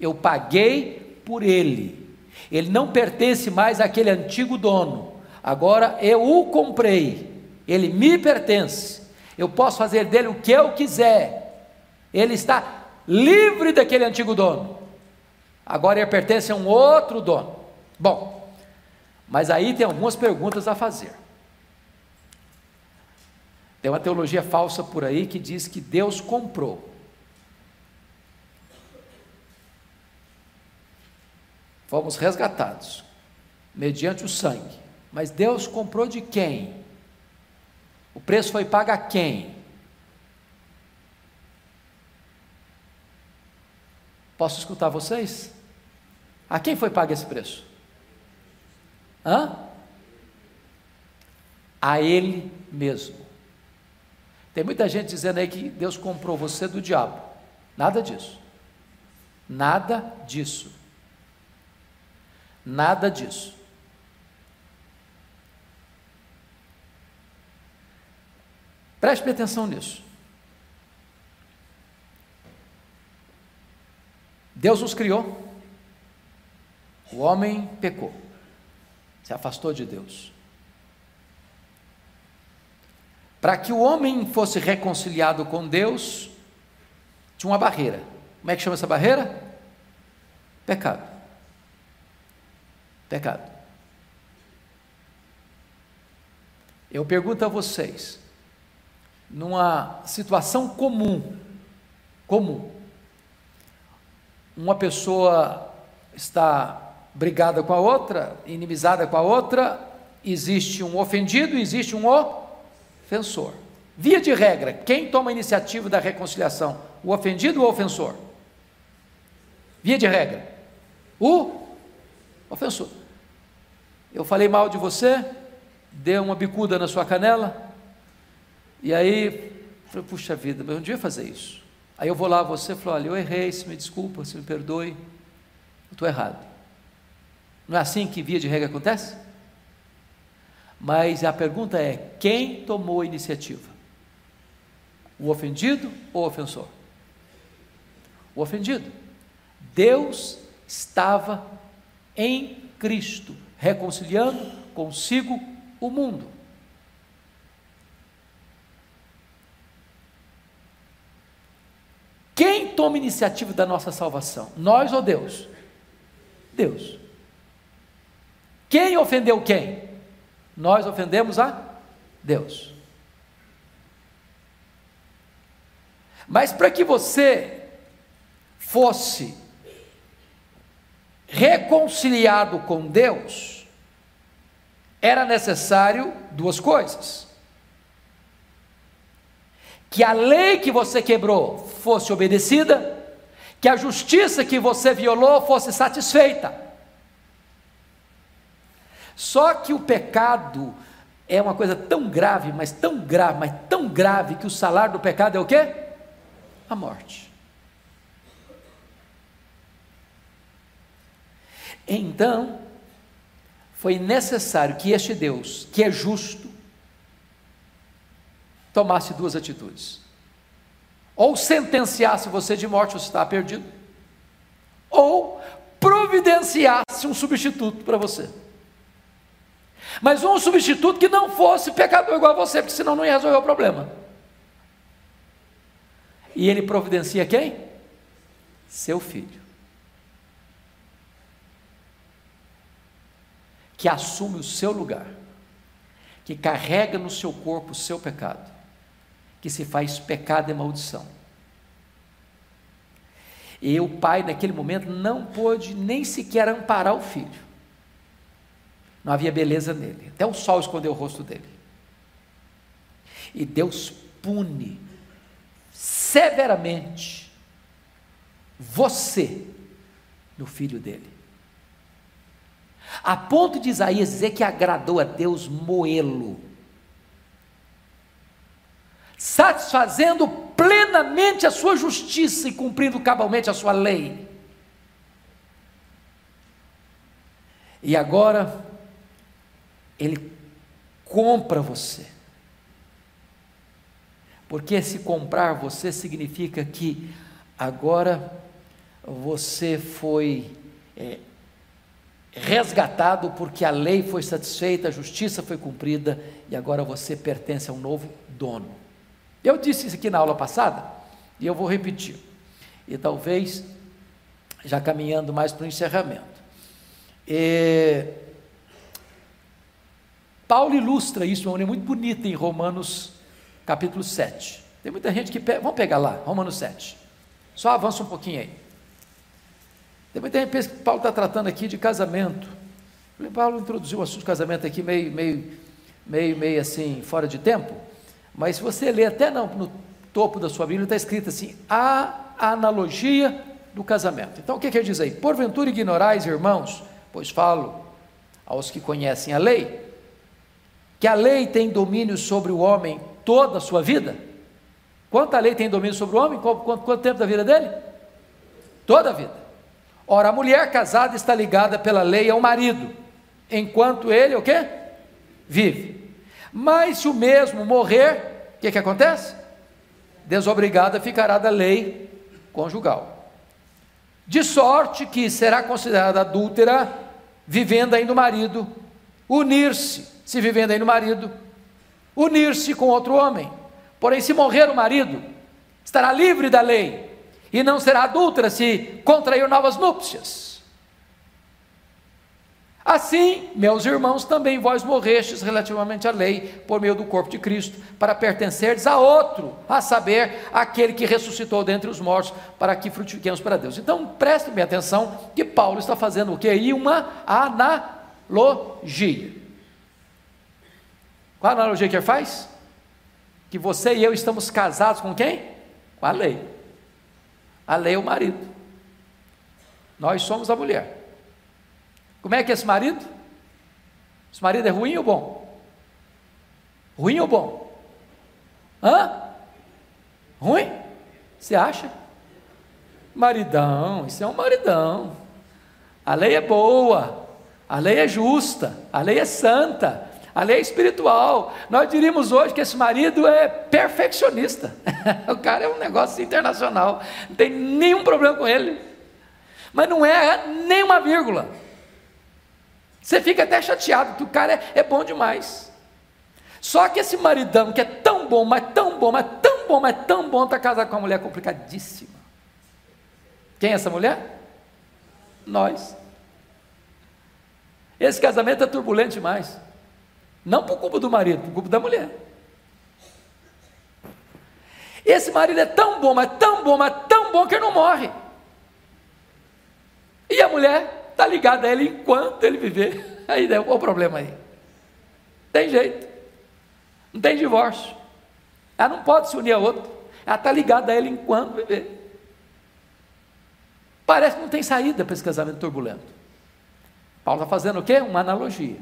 eu paguei por ele, ele não pertence mais àquele antigo dono, agora eu o comprei, ele me pertence, eu posso fazer dele o que eu quiser, ele está livre daquele antigo dono. Agora ele pertence a um outro dono. Bom, mas aí tem algumas perguntas a fazer. Tem uma teologia falsa por aí que diz que Deus comprou. Fomos resgatados mediante o sangue. Mas Deus comprou de quem? O preço foi pago a quem? Posso escutar vocês? A quem foi pago esse preço? Hã? A Ele mesmo. Tem muita gente dizendo aí que Deus comprou você do diabo. Nada disso. Nada disso. Nada disso. Preste atenção nisso. Deus nos criou, o homem pecou, se afastou de Deus. Para que o homem fosse reconciliado com Deus, tinha uma barreira. Como é que chama essa barreira? Pecado. Pecado. Eu pergunto a vocês, numa situação comum, comum, uma pessoa está brigada com a outra, inimizada com a outra, existe um ofendido e existe um ofensor. Via de regra, quem toma a iniciativa da reconciliação? O ofendido ou o ofensor? Via de regra, o ofensor. Eu falei mal de você, dei uma bicuda na sua canela, e aí, falei, puxa vida, mas eu não devia fazer isso. Aí eu vou lá, você falou, olha, eu errei, se me desculpa, se me perdoe, eu estou errado. Não é assim que via de regra acontece? Mas a pergunta é: quem tomou a iniciativa? O ofendido ou o ofensor? O ofendido. Deus estava em Cristo, reconciliando consigo o mundo. Quem toma iniciativa da nossa salvação? Nós ou Deus? Deus. Quem ofendeu quem? Nós ofendemos a Deus. Mas para que você fosse reconciliado com Deus, era necessário duas coisas que a lei que você quebrou fosse obedecida, que a justiça que você violou fosse satisfeita. Só que o pecado é uma coisa tão grave, mas tão grave, mas tão grave que o salário do pecado é o quê? A morte. Então, foi necessário que este Deus, que é justo, tomasse duas atitudes. Ou sentenciasse você de morte, você está perdido, ou providenciasse um substituto para você. Mas um substituto que não fosse pecador igual a você, porque senão não ia resolver o problema. E ele providencia quem? Seu filho. Que assume o seu lugar, que carrega no seu corpo o seu pecado que se faz pecado e maldição. E o pai, naquele momento, não pôde nem sequer amparar o filho. Não havia beleza nele. Até o sol escondeu o rosto dele. E Deus pune severamente você no filho dele. A ponto de Isaías dizer que agradou a Deus moê-lo, satisfazendo plenamente a sua justiça e cumprindo cabalmente a sua lei. E agora, ele compra você. Porque se comprar você significa que agora você foi é, resgatado porque a lei foi satisfeita, a justiça foi cumprida e agora você pertence a um novo dono. Eu disse isso aqui na aula passada e eu vou repetir. E talvez já caminhando mais para o encerramento. É, Paulo ilustra isso de uma maneira muito bonita em Romanos capítulo 7. Tem muita gente que. Vamos pegar lá, Romanos 7. Só avança um pouquinho aí. Tem muita gente que pensa que Paulo está tratando aqui de casamento. Paulo introduziu o assunto de casamento aqui meio, meio, meio, meio assim, fora de tempo. Mas se você ler até no, no topo da sua Bíblia, está escrito assim: a analogia do casamento. Então o que, que ele diz aí? Porventura ignorais, irmãos, pois falo aos que conhecem a lei, que a lei tem domínio sobre o homem toda a sua vida? Quanta lei tem domínio sobre o homem? Quanto, quanto, quanto tempo da vida dele? Toda a vida. Ora, a mulher casada está ligada pela lei ao marido, enquanto ele o quê? Vive. Mas se o mesmo morrer, o que, que acontece? Desobrigada ficará da lei conjugal. De sorte que será considerada adúltera, vivendo ainda o marido, unir-se, se vivendo ainda o marido, unir-se com outro homem. Porém, se morrer o marido, estará livre da lei e não será adúltera se contrair novas núpcias. Assim, meus irmãos, também vós morrestes relativamente à lei, por meio do corpo de Cristo, para pertencerdes a outro, a saber, aquele que ressuscitou dentre os mortos, para que frutifiquemos para Deus. Então, prestem bem atenção que Paulo está fazendo o que aí? Uma analogia. Qual a analogia que ele faz? Que você e eu estamos casados com quem? Com a lei. A lei é o marido. Nós somos a mulher. Como é que é esse marido? Esse marido é ruim ou bom? Ruim ou bom? Hã? Ruim? Você acha? Maridão, isso é um maridão. A lei é boa, a lei é justa, a lei é santa, a lei é espiritual. Nós diríamos hoje que esse marido é perfeccionista. *laughs* o cara é um negócio internacional. Não tem nenhum problema com ele. Mas não é nem uma vírgula. Você fica até chateado, que o cara é, é bom demais. Só que esse maridão que é tão bom, mas tão bom, mas tão bom, mas tão bom, está casado com uma mulher complicadíssima. Quem é essa mulher? Nós. Esse casamento é turbulento demais. Não por culpa do marido, por culpa da mulher. Esse marido é tão bom, mas tão bom, mas tão bom que ele não morre. E a mulher está ligada a ele enquanto ele viver. *laughs* Aí qual o problema aí? Tem jeito. Não tem divórcio. Ela não pode se unir a outro. Ela está ligada a ele enquanto viver. Parece que não tem saída para esse casamento turbulento. Paulo está fazendo o quê? Uma analogia.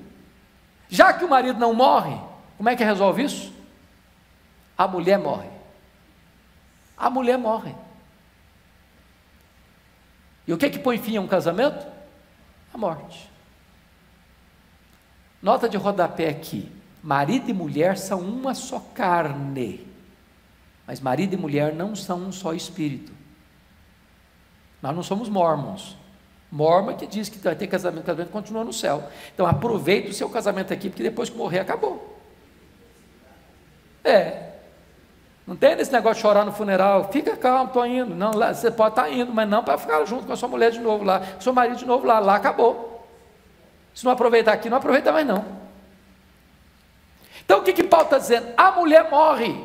Já que o marido não morre, como é que resolve isso? A mulher morre. A mulher morre. E o que que põe fim a um casamento? A morte. Nota de rodapé aqui: marido e mulher são uma só carne, mas marido e mulher não são um só espírito. Nós não somos mormons. Mormon que diz que vai ter casamento, casamento continua no céu. Então aproveite o seu casamento aqui, porque depois que morrer, acabou. É. Não tem esse negócio de chorar no funeral, fica calmo, estou indo. Não, lá, você pode estar tá indo, mas não para ficar junto com a sua mulher de novo lá, com seu marido de novo lá, lá acabou. Se não aproveitar aqui, não aproveita mais não. Então o que, que Paulo está dizendo? A mulher morre.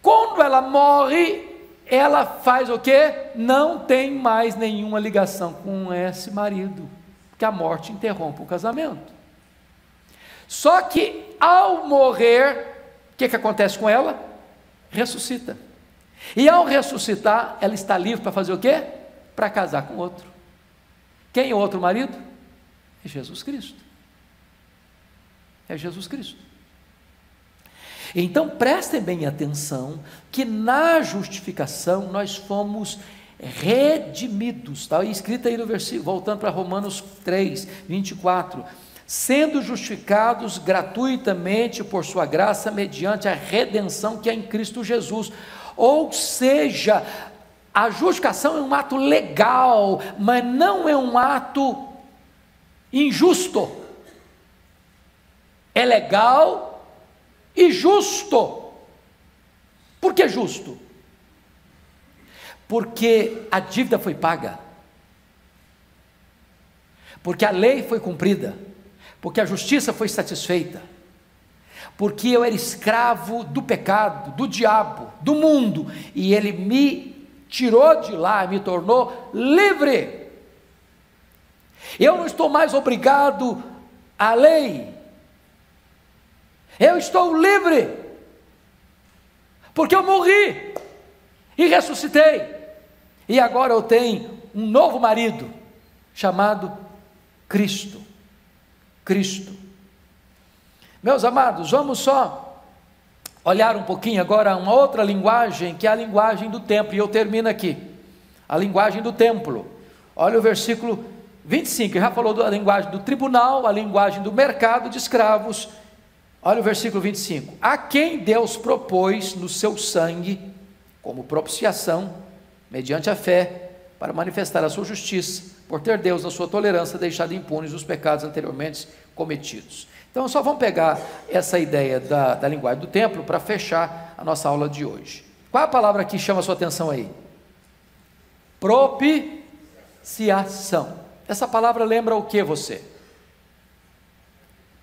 Quando ela morre, ela faz o que? Não tem mais nenhuma ligação com esse marido, porque a morte interrompe o casamento. Só que ao morrer, o que, que acontece com ela? Ressuscita. E ao ressuscitar, ela está livre para fazer o quê? Para casar com outro. Quem é o outro marido? É Jesus Cristo. É Jesus Cristo. Então prestem bem atenção que na justificação nós fomos redimidos, está escrito aí no versículo, voltando para Romanos 3, 24, sendo justificados gratuitamente por sua graça mediante a redenção que é em Cristo Jesus. Ou seja, a justificação é um ato legal, mas não é um ato injusto. É legal, e justo. Por que justo? Porque a dívida foi paga, porque a lei foi cumprida, porque a justiça foi satisfeita, porque eu era escravo do pecado, do diabo, do mundo, e ele me tirou de lá, me tornou livre. Eu não estou mais obrigado à lei, eu estou livre, porque eu morri e ressuscitei, e agora eu tenho um novo marido, chamado Cristo. Cristo. Meus amados, vamos só olhar um pouquinho agora uma outra linguagem, que é a linguagem do templo, e eu termino aqui. A linguagem do templo. Olha o versículo 25, já falou da linguagem do tribunal, a linguagem do mercado de escravos Olha o versículo 25: A quem Deus propôs no seu sangue, como propiciação, mediante a fé, para manifestar a sua justiça, por ter Deus, na sua tolerância, deixado impunes os pecados anteriormente cometidos. Então, só vamos pegar essa ideia da, da linguagem do templo para fechar a nossa aula de hoje. Qual é a palavra que chama a sua atenção aí? Propiciação. Essa palavra lembra o que você?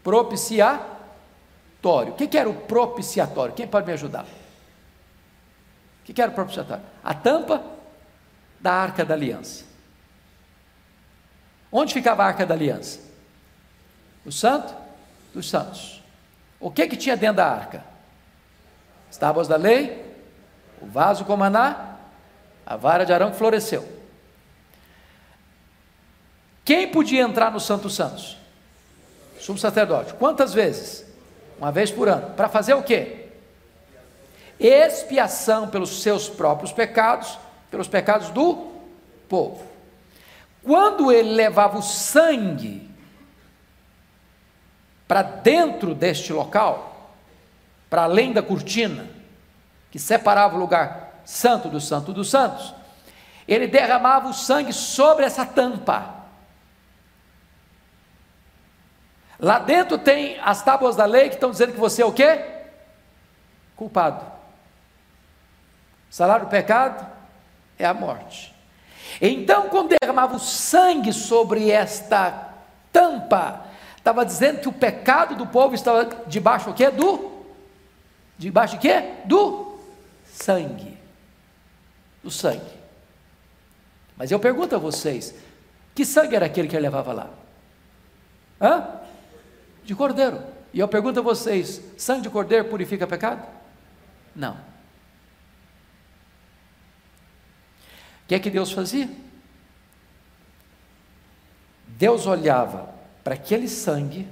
Propiciar propiciatório. O que era o propiciatório? Quem pode me ajudar? O que era o propiciatório? A tampa da arca da aliança. Onde ficava a arca da aliança? O santo dos santos. O que que tinha dentro da arca? As tábuas da lei, o vaso com maná, a vara de Arão que floresceu. Quem podia entrar no Santo Santos? Sumo sacerdote. Quantas vezes? Uma vez por ano, para fazer o quê? Expiação pelos seus próprios pecados, pelos pecados do povo. Quando ele levava o sangue para dentro deste local, para além da cortina, que separava o lugar santo do santo dos santos, ele derramava o sangue sobre essa tampa. Lá dentro tem as tábuas da lei que estão dizendo que você é o quê? Culpado. Salário do pecado é a morte. Então, quando derramava o sangue sobre esta tampa, estava dizendo que o pecado do povo estava debaixo o quê? Do debaixo de quê? Do sangue. Do sangue. Mas eu pergunto a vocês, que sangue era aquele que ele levava lá? Hã? De cordeiro. E eu pergunto a vocês: sangue de cordeiro purifica pecado? Não. O que é que Deus fazia? Deus olhava para aquele sangue,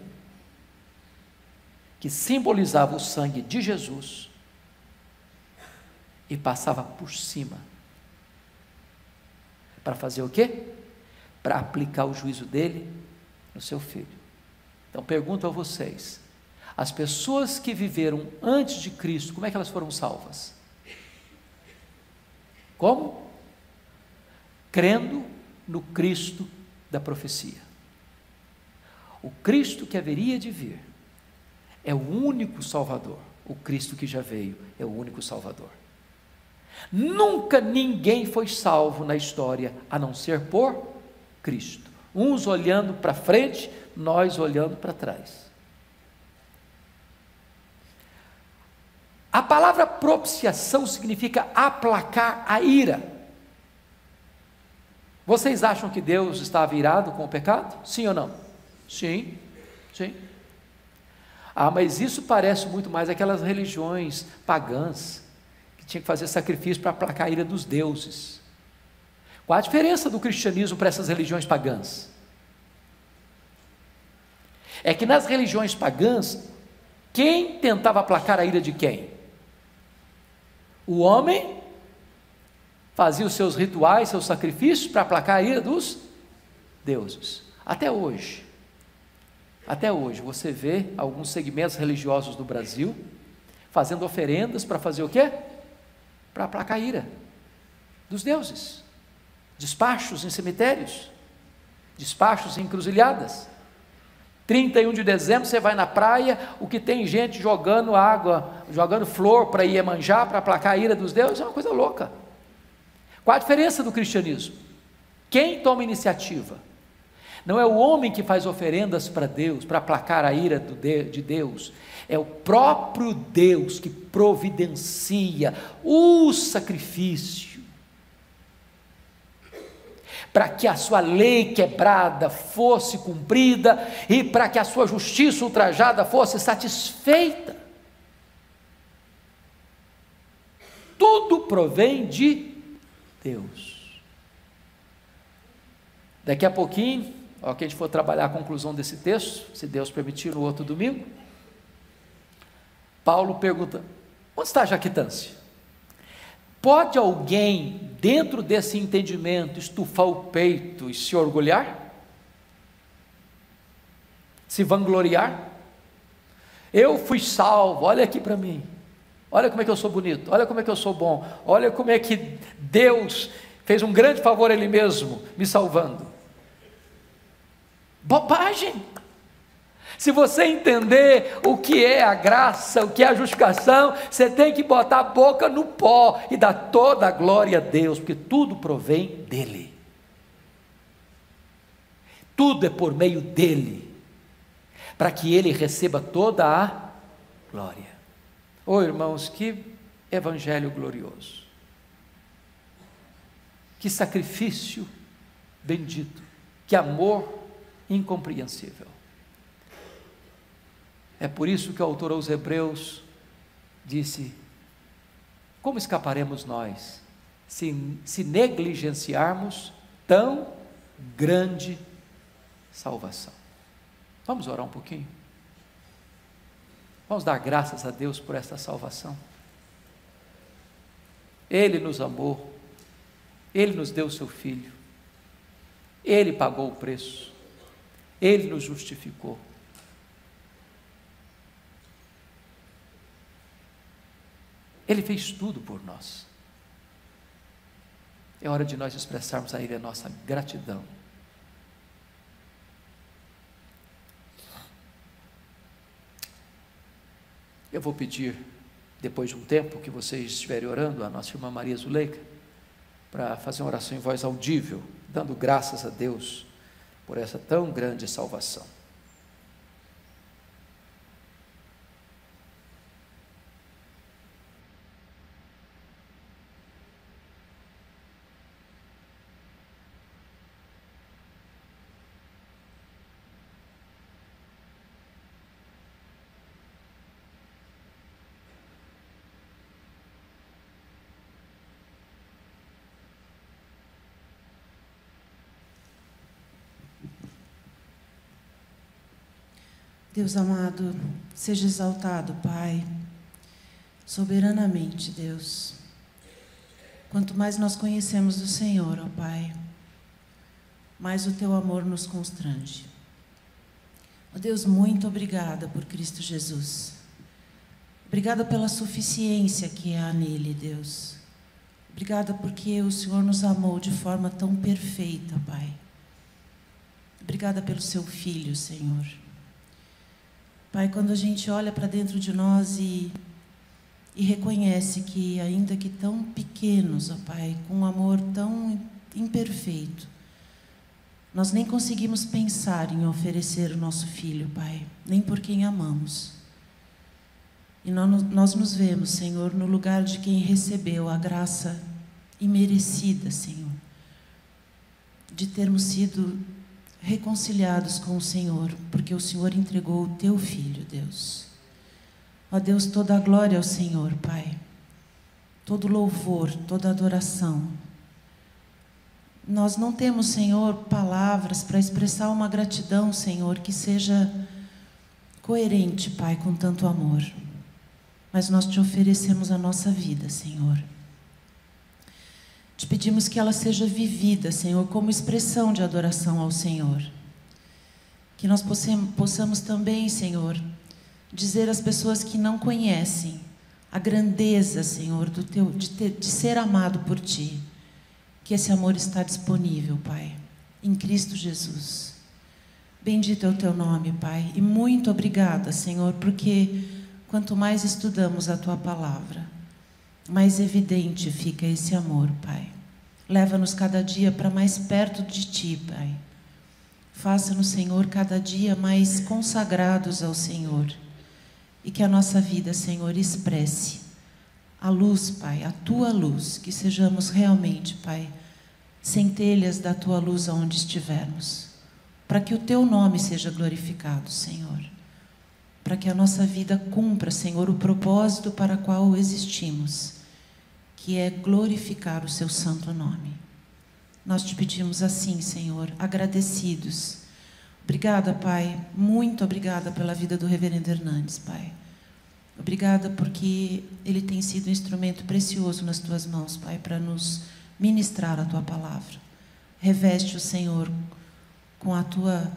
que simbolizava o sangue de Jesus, e passava por cima. Para fazer o quê? Para aplicar o juízo dele no seu filho. Então pergunto a vocês: as pessoas que viveram antes de Cristo, como é que elas foram salvas? Como? Crendo no Cristo da profecia. O Cristo que haveria de vir é o único Salvador. O Cristo que já veio é o único Salvador. Nunca ninguém foi salvo na história a não ser por Cristo. Uns olhando para frente, nós olhando para trás. A palavra propiciação significa aplacar a ira. Vocês acham que Deus está virado com o pecado? Sim ou não? Sim, sim. Ah, mas isso parece muito mais aquelas religiões pagãs que tinha que fazer sacrifício para aplacar a ira dos deuses. Qual a diferença do cristianismo para essas religiões pagãs? É que nas religiões pagãs, quem tentava aplacar a ira de quem? O homem fazia os seus rituais, seus sacrifícios para aplacar a ira dos deuses. Até hoje. Até hoje você vê alguns segmentos religiosos do Brasil fazendo oferendas para fazer o quê? Para aplacar a ira dos deuses. Despachos em cemitérios, despachos em encruzilhadas. 31 de dezembro você vai na praia, o que tem gente jogando água, jogando flor para ir manjar, para aplacar a ira dos deuses, é uma coisa louca. Qual a diferença do cristianismo? Quem toma iniciativa? Não é o homem que faz oferendas para Deus, para aplacar a ira de Deus, é o próprio Deus que providencia o sacrifício para que a sua lei quebrada fosse cumprida e para que a sua justiça ultrajada fosse satisfeita. Tudo provém de Deus. Daqui a pouquinho, ó, que a gente for trabalhar a conclusão desse texto, se Deus permitir, no outro domingo, Paulo pergunta: onde está a jactância? Pode alguém, dentro desse entendimento, estufar o peito e se orgulhar? Se vangloriar? Eu fui salvo, olha aqui para mim. Olha como é que eu sou bonito, olha como é que eu sou bom, olha como é que Deus fez um grande favor a Ele mesmo, me salvando. Bobagem! Se você entender o que é a graça, o que é a justificação, você tem que botar a boca no pó e dar toda a glória a Deus, porque tudo provém dEle. Tudo é por meio dEle, para que Ele receba toda a glória. Oh irmãos, que evangelho glorioso, que sacrifício bendito, que amor incompreensível. É por isso que o autor aos Hebreus disse: Como escaparemos nós se, se negligenciarmos tão grande salvação? Vamos orar um pouquinho? Vamos dar graças a Deus por esta salvação. Ele nos amou, Ele nos deu o seu Filho, Ele pagou o preço, Ele nos justificou. Ele fez tudo por nós. É hora de nós expressarmos a Ele a nossa gratidão. Eu vou pedir, depois de um tempo que vocês estiverem orando, a nossa irmã Maria Zuleika, para fazer uma oração em voz audível, dando graças a Deus por essa tão grande salvação. Deus amado, seja exaltado, Pai, soberanamente, Deus. Quanto mais nós conhecemos o Senhor, ó Pai, mais o teu amor nos constrange. Ó Deus, muito obrigada por Cristo Jesus. Obrigada pela suficiência que há nele, Deus. Obrigada porque o Senhor nos amou de forma tão perfeita, Pai. Obrigada pelo seu filho, Senhor. Pai, quando a gente olha para dentro de nós e, e reconhece que, ainda que tão pequenos, ó Pai, com um amor tão imperfeito, nós nem conseguimos pensar em oferecer o nosso filho, Pai, nem por quem amamos. E nós, nós nos vemos, Senhor, no lugar de quem recebeu a graça imerecida, Senhor, de termos sido reconciliados com o Senhor, porque o Senhor entregou o teu filho, Deus. Ó Deus, toda a glória ao Senhor, Pai. Todo louvor, toda adoração. Nós não temos, Senhor, palavras para expressar uma gratidão, Senhor, que seja coerente, Pai, com tanto amor. Mas nós te oferecemos a nossa vida, Senhor. Te pedimos que ela seja vivida, Senhor, como expressão de adoração ao Senhor. Que nós possamos também, Senhor, dizer às pessoas que não conhecem a grandeza, Senhor, do teu, de, ter, de ser amado por Ti, que esse amor está disponível, Pai, em Cristo Jesus. Bendito é o Teu nome, Pai, e muito obrigada, Senhor, porque quanto mais estudamos a Tua palavra, mais evidente fica esse amor, Pai. Leva-nos cada dia para mais perto de Ti, Pai. Faça-nos, Senhor, cada dia mais consagrados ao Senhor. E que a nossa vida, Senhor, expresse a luz, Pai, a Tua luz. Que sejamos realmente, Pai, centelhas da Tua luz aonde estivermos. Para que o Teu nome seja glorificado, Senhor. Para que a nossa vida cumpra, Senhor, o propósito para qual existimos que é glorificar o seu santo nome. Nós te pedimos assim, Senhor, agradecidos. Obrigada, Pai, muito obrigada pela vida do reverendo Hernandes, Pai. Obrigada porque ele tem sido um instrumento precioso nas tuas mãos, Pai, para nos ministrar a tua palavra. Reveste o Senhor com a tua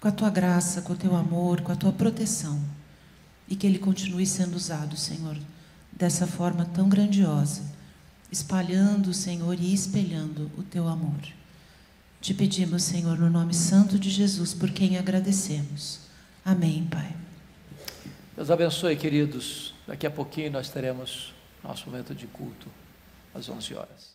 com a tua graça, com o teu amor, com a tua proteção. E que ele continue sendo usado, Senhor, dessa forma tão grandiosa, espalhando, Senhor, e espelhando o teu amor. Te pedimos, Senhor, no nome santo de Jesus, por quem agradecemos. Amém, Pai. Deus abençoe, queridos. Daqui a pouquinho nós teremos nosso momento de culto às 11 horas.